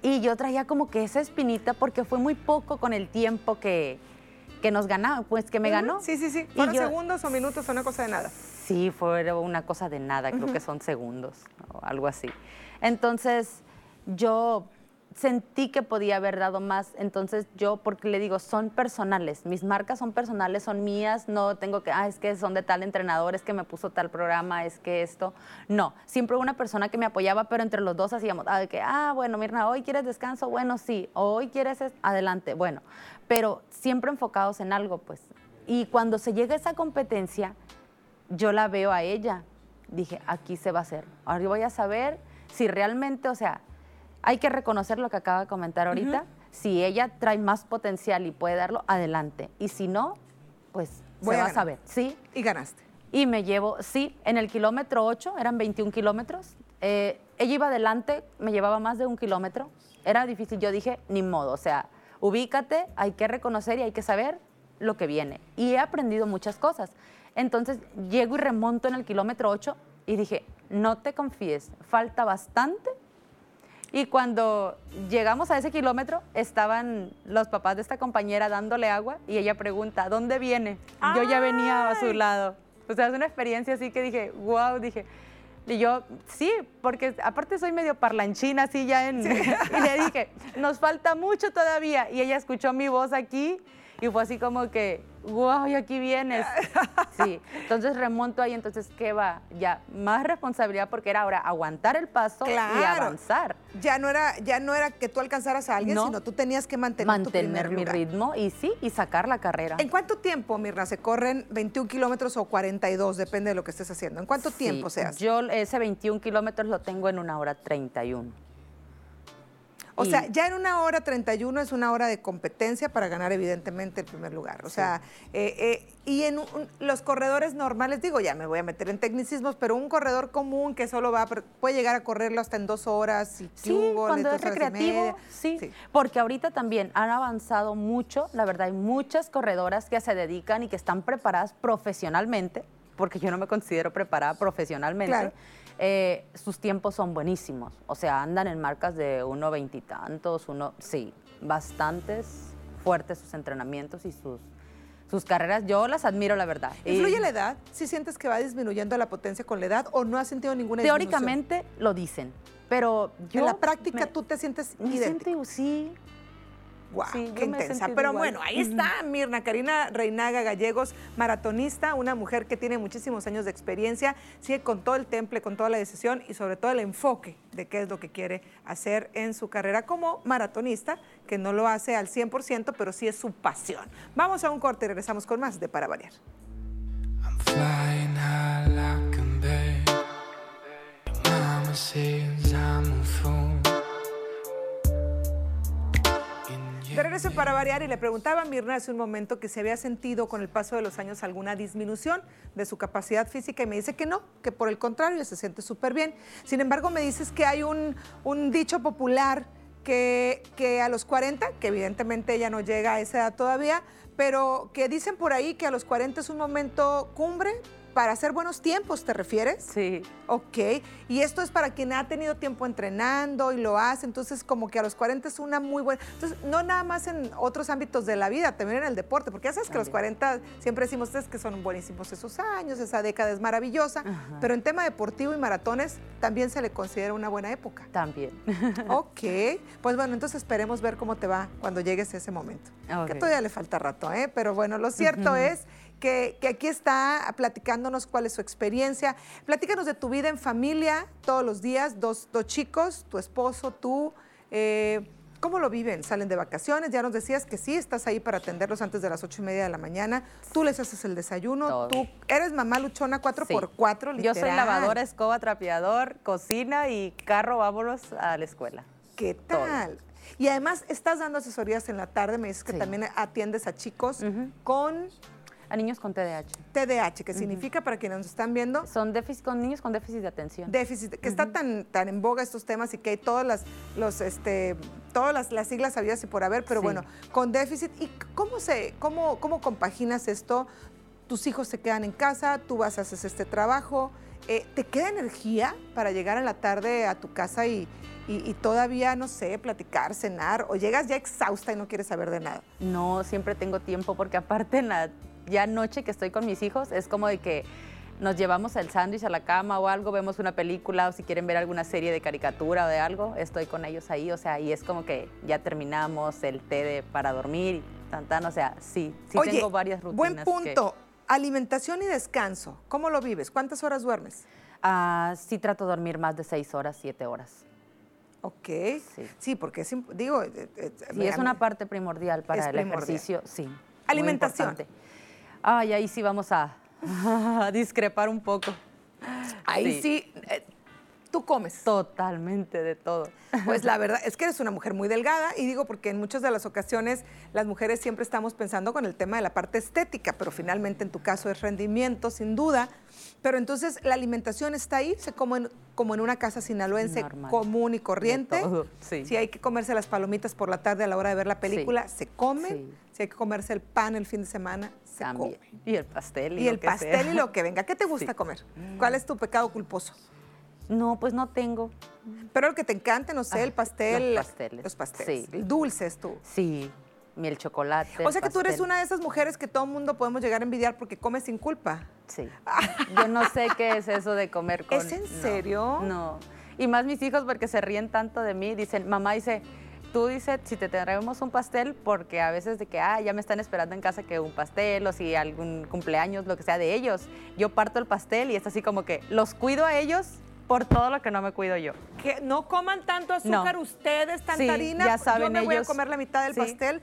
Y yo traía como que esa espinita porque fue muy poco con el tiempo que, que nos ganaba, pues que me ganó. Sí, sí, sí. ¿Fueron yo- segundos o minutos o una cosa de nada? Sí, fue una cosa de nada, creo que son segundos o algo así. Entonces, yo sentí que podía haber dado más, entonces yo, porque le digo, son personales, mis marcas son personales, son mías, no tengo que, ah, es que son de tal entrenador, es que me puso tal programa, es que esto, no, siempre una persona que me apoyaba, pero entre los dos hacíamos, ah, que, ah, bueno, Mirna, hoy quieres descanso, bueno, sí, hoy quieres, es- adelante, bueno, pero siempre enfocados en algo, pues. Y cuando se llega a esa competencia, yo la veo a ella. Dije, aquí se va a hacer. Ahora yo voy a saber si realmente, o sea, hay que reconocer lo que acaba de comentar ahorita. Si ella trae más potencial y puede darlo, adelante. Y si no, pues Voy se a va a saber. Sí. Y ganaste. Y me llevo, sí, en el kilómetro 8, eran 21 kilómetros. eh, ella iba adelante, me llevaba más de un kilómetro. Era difícil. Yo dije, ni modo, o sea, ubícate, hay que reconocer y hay que saber lo que viene. Y he aprendido muchas cosas. Entonces, llego y remonto en el kilómetro 8 y dije, no te confíes, falta bastante. Y cuando llegamos a ese kilómetro, estaban los papás de esta compañera dándole agua y ella pregunta, ¿dónde viene? Yo ya venía a su lado. O sea, es una experiencia así que dije, wow, dije. Y yo, sí, porque aparte soy medio parlanchina, así ya en... Y le dije, nos falta mucho todavía. Y ella escuchó mi voz aquí y fue así como que, wow, y aquí vienes. Sí, entonces remonto ahí, entonces, ¿qué va? Ya, más responsabilidad porque era ahora aguantar el paso y avanzar. Ya no era, ya no era que tú alcanzaras a alguien, No. sino tú tenías que mantener, tu Mantener primer mi lugar. ritmo y sí, y sacar la carrera. ¿En cuánto tiempo, Mirna, se corren 21 kilómetros o 42? Depende de lo que estés haciendo. ¿En cuánto Sí, tiempo se hace? Yo ese 21 kilómetros lo tengo en una hora 31. O Y- sea, ya en una hora 31 es una hora de competencia para ganar evidentemente el primer lugar. O sea, eh, eh, y en un- los corredores normales, digo, ya me voy a meter en tecnicismos, pero un corredor común que solo va, puede llegar a correrlo hasta en dos horas y Sí, cubo, cuando es recreativo, sí, Sí. Porque ahorita también han avanzado mucho, la verdad, hay muchas corredoras que se dedican y que están preparadas profesionalmente, porque yo no me considero preparada profesionalmente. Claro. Eh, sus tiempos son buenísimos, o sea, andan en marcas de uno veintitantos, uno, sí, bastantes fuertes sus entrenamientos y sus, sus carreras. Yo las admiro, la verdad. Y ¿Influye la edad? ¿Si sientes que va disminuyendo la potencia con la edad o no has sentido ninguna disminución? Teóricamente lo dicen, pero yo... en la práctica me- tú te sientes idéntico. siento, sí, Sí, qué intensa. Pero igual. bueno, ahí está Mirna Karina Reinaga Gallegos, maratonista, una mujer que tiene muchísimos años de experiencia, sigue con todo el temple, con toda la decisión y sobre todo el enfoque de qué es lo que quiere hacer en su carrera como maratonista, que no lo hace al 100%, pero sí es su pasión. Vamos a un corte y regresamos con más de Para Variar. I'm De regreso para variar y le preguntaba a Mirna hace un momento que se había sentido con el paso de los años alguna disminución de su capacidad física y me dice que no, que por el contrario se siente súper bien. Sin embargo, me dices que hay un, un dicho popular que, que a los 40, que evidentemente ella no llega a esa edad todavía, pero que dicen por ahí que a los 40 es un momento cumbre para hacer buenos tiempos, ¿te refieres? sí. Ok, y esto es para quien ha tenido tiempo entrenando y lo hace, entonces como que a los 40 es una muy buena, entonces no nada más en otros ámbitos de la vida, también en el deporte, porque ya sabes que a los 40 siempre decimos ustedes que son buenísimos esos años, esa década es maravillosa, Ajá. pero en tema deportivo y maratones también se le considera una buena época. También. Ok, pues bueno, entonces esperemos ver cómo te va cuando llegues a ese momento. Que todavía le falta rato, ¿eh? Pero bueno, lo cierto es que, que aquí está platicándonos cuál es su experiencia. Platícanos de tu vida en familia todos los días, dos, dos chicos, tu esposo, tú. eh, ¿Cómo lo viven? ¿Salen de vacaciones? Ya nos decías que sí, estás ahí para atenderlos antes de las ocho y media de la mañana. Tú les haces el desayuno. Todo. Tú eres mamá luchona 4 Sí. por 4 Yo soy lavadora, escoba, trapeador, cocina y carro, vámonos a la escuela. ¿Qué Todo. tal? Y además estás dando asesorías en la tarde, me dices que Sí. también atiendes a chicos con A niños con TDAH. TDAH, que significa para quienes nos están viendo Son déficit, con niños con déficit de atención. déficit, que está tan, tan en boga estos temas y que hay todas las, los, este, todas las, las siglas habidas y por haber, pero Sí. bueno, con déficit. ¿Y cómo, se, cómo, cómo compaginas esto? Tus hijos se quedan en casa, tú vas a hacer este trabajo. eh, ¿Te queda energía para llegar en la tarde a tu casa y, y- y todavía, no sé, platicar, cenar? ¿O llegas ya exhausta y no quieres saber de nada? No siempre tengo tiempo porque aparte en la ya noche que estoy con mis hijos es como de que nos llevamos el sándwich a la cama o algo, vemos una película o si quieren ver alguna serie de caricatura o de algo, estoy con ellos ahí, o sea, y es como que ya terminamos el té de, para dormir, tan, tan, o sea, sí, sí Oye, tengo varias rutinas. buen que- punto. Alimentación y descanso. ¿Cómo lo vives? ¿Cuántas horas duermes? Ah, sí trato de dormir más de seis horas, siete horas. Ok. Sí. Sí, porque es, digo, eh, eh, Sí, me- es una parte primordial para el primordial. ejercicio, sí. Alimentación. Ay, ahí sí vamos a, a discrepar un poco. Ahí sí, eh, tú comes. Totalmente de todo. Pues la verdad es que eres una mujer muy delgada y digo porque en muchas de las ocasiones las mujeres siempre estamos pensando con el tema de la parte estética, pero finalmente en tu caso es rendimiento, sin duda. Pero entonces la alimentación está ahí, se come en- como en una casa sinaloense Normal. común y corriente. De todo, sí. Si hay que comerse las palomitas por la tarde a la hora de ver la película, se come. Sí. Si hay que comerse el pan el fin de semana, se También. come. Y el pastel. Y, Y lo el que pastel sea. y lo que venga. ¿Qué te gusta comer? ¿Cuál es tu pecado culposo? No, pues no tengo. Pero el que te encante, no sé, Ah, el pastel. los pasteles. Los pasteles. Sí. El dulces tú. Sí, miel chocolate. O sea que tú eres una de esas mujeres que todo el mundo podemos llegar a envidiar porque come sin culpa. Sí. Yo no sé qué es eso de comer con... ¿Es en no, serio? No. Y más mis hijos porque se ríen tanto de mí. Dicen, mamá dice, tú dices, si te traemos un pastel, porque a veces de que, ah, ya me están esperando en casa que un pastel o si algún cumpleaños, lo que sea de ellos. Yo parto el pastel y es así como que los cuido a ellos por todo lo que no me cuido yo. Que no coman tanto azúcar No. ustedes, tanta Sí, harina. ya saben Yo me voy a comer la mitad del Sí. pastel.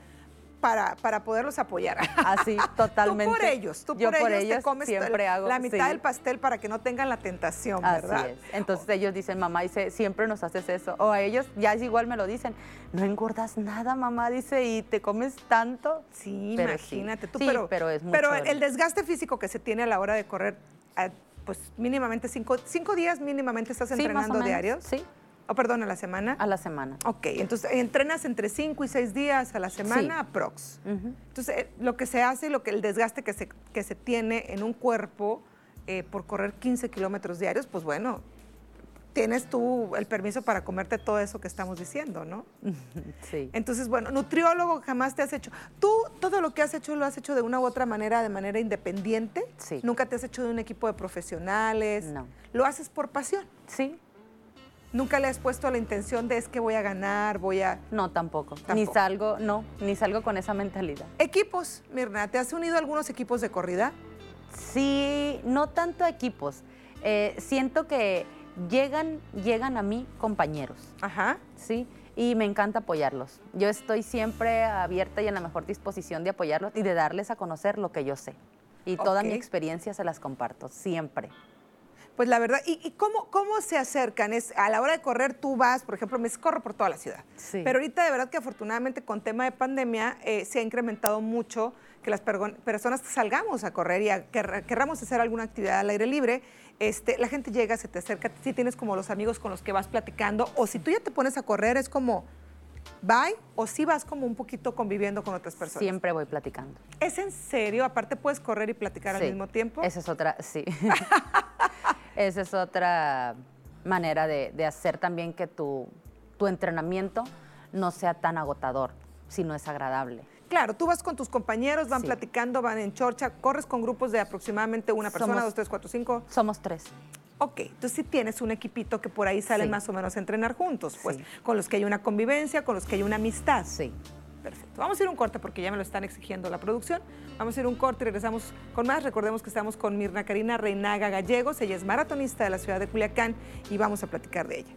para, para poderlos apoyar. Así, totalmente. Tú por ellos, tú Yo por, ellos, te comes siempre la, hago, la mitad sí. del pastel para que no tengan la tentación, ¿verdad? Así es. Entonces ellos dicen, mamá, dice, siempre nos haces eso. O a ellos ya es igual me lo dicen, no engordas nada, mamá, dice, y te comes tanto. Sí, Pero sí. imagínate tú, Sí, pero, pero es pero mucho el, el desgaste físico que se tiene a la hora de correr, ah, pues mínimamente cinco, cinco días mínimamente estás Sí, entrenando diarios. Sí, O perdón, a la semana. a la semana. Ok, entonces entrenas entre 5 y 6 días a la semana, aprox. Ujú. Entonces, eh, lo que se hace, lo que, el desgaste que se, que se tiene en un cuerpo eh, por correr 15 kilómetros diarios, pues bueno, tienes tú el permiso para comerte todo eso que estamos diciendo, ¿no? Sí. Entonces, bueno, nutriólogo jamás te has hecho. Tú todo lo que has hecho lo has hecho de una u otra manera, de manera independiente. Sí. Nunca te has hecho de un equipo de profesionales. No. Lo haces por pasión. Sí, Nunca le has puesto la intención de es que voy a ganar, voy a... no, tampoco. Ni salgo, no, ni salgo con esa mentalidad. Equipos, Mirna, ¿te has unido a algunos equipos de corrida? Sí, no tanto equipos. Eh, siento que llegan, llegan a mí compañeros. Ajá. ¿sí? Y me encanta apoyarlos. Yo estoy siempre abierta y en la mejor disposición de apoyarlos y de darles a conocer lo que yo sé. Y toda mi experiencia se las comparto, siempre. Pues la verdad, ¿y, y cómo, cómo se acercan? Es, a la hora de correr tú vas, por ejemplo, me corro por toda la ciudad. Sí. Pero ahorita de verdad que afortunadamente con tema de pandemia eh, se ha incrementado mucho que las personas que salgamos a correr y a, querramos hacer alguna actividad al aire libre, este, la gente llega, se te acerca, si tienes como los amigos con los que vas platicando, o si tú ya te pones a correr es como, bye, o si vas como un poquito conviviendo con otras personas. Siempre voy platicando. ¿Es en serio? Aparte puedes correr y platicar al mismo tiempo. Esa es otra, sí. Esa es otra manera de, de hacer también que tu, tu entrenamiento no sea tan agotador, sino es agradable. Claro, tú vas con tus compañeros, van Sí. platicando, van en chorcha, corres con grupos de aproximadamente una persona, Somos- dos, tres, cuatro, cinco. Somos tres. Ok, entonces sí tienes un equipito que por ahí salen Sí. más o menos a entrenar juntos, pues, Sí. con los que hay una convivencia, con los que hay una amistad. Sí. Perfecto. Vamos a ir un corte porque ya me lo están exigiendo la producción. Vamos a ir un corte y regresamos con más. Recordemos que estamos con Mirna Karina Reinaga Gallegos. Ella es maratonista de la ciudad de Culiacán y vamos a platicar de ella.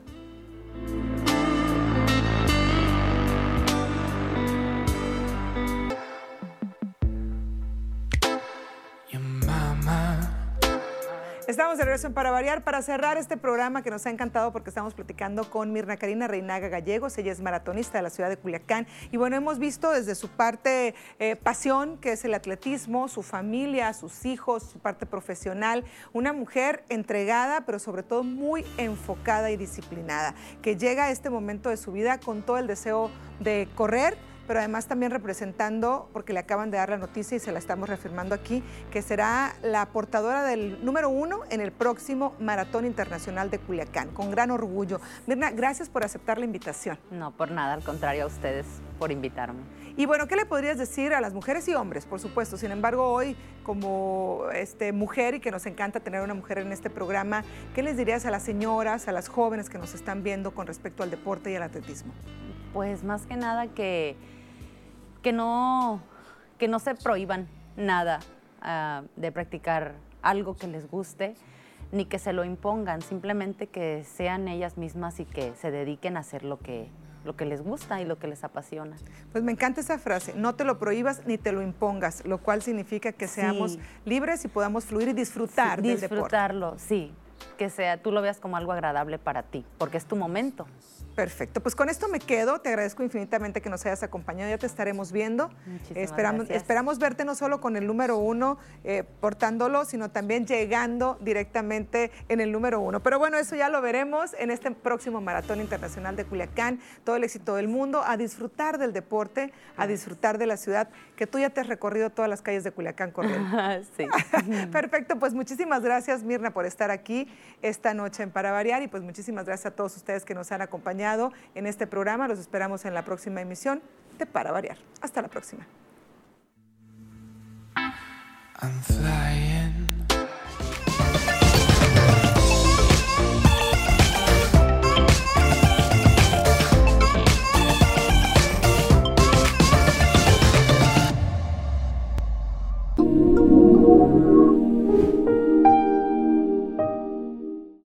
Estamos de regreso en Para Variar para cerrar este programa que nos ha encantado porque estamos platicando con Mirna Karina Reinaga Gallegos. Ella es maratonista de la ciudad de Culiacán. Y bueno, hemos visto desde su parte eh, pasión, que es el atletismo, su familia, sus hijos, su parte profesional. Una mujer entregada, pero sobre todo muy enfocada y disciplinada, que llega a este momento de su vida con todo el deseo de correr pero además también representando, porque le acaban de dar la noticia y se la estamos reafirmando aquí, que será la portadora del número uno en el próximo Maratón Internacional de Culiacán, con gran orgullo. Mirna, gracias por aceptar la invitación. No, por nada, al contrario a ustedes por invitarme. Y bueno, ¿qué le podrías decir a las mujeres y hombres, por supuesto? Sin embargo, hoy, como este, mujer, y que nos encanta tener una mujer en este programa, ¿qué les dirías a las señoras, a las jóvenes que nos están viendo con respecto al deporte y al atletismo? Pues más que nada que, que, no, que no se prohíban nada ah, de practicar algo que les guste, ni que se lo impongan, simplemente que sean ellas mismas y que se dediquen a hacer lo que, lo que les gusta y lo que les apasiona. Pues me encanta esa frase, no te lo prohíbas ni te lo impongas, lo cual significa que Sí. seamos libres y podamos fluir y disfrutar Sí, del deporte. disfrutarlo, sí, que sea, tú lo veas como algo agradable para ti, porque es tu momento. Perfecto, pues con esto me quedo, te agradezco infinitamente que nos hayas acompañado, ya te estaremos viendo. Muchísimas esperamos, gracias. esperamos verte no solo con el número uno eh, portándolo, sino también llegando directamente en el número uno. Pero bueno, eso ya lo veremos en este próximo Maratón Internacional de Culiacán. Todo el éxito del mundo, a disfrutar del deporte, a disfrutar de la ciudad, que tú ya te has recorrido todas las calles de Culiacán corriendo. sí. Perfecto, pues muchísimas gracias Mirna por estar aquí esta noche en Para Variar y pues muchísimas gracias a todos ustedes que nos han en este programa. Los esperamos en la próxima emisión de Para Variar. Hasta la próxima.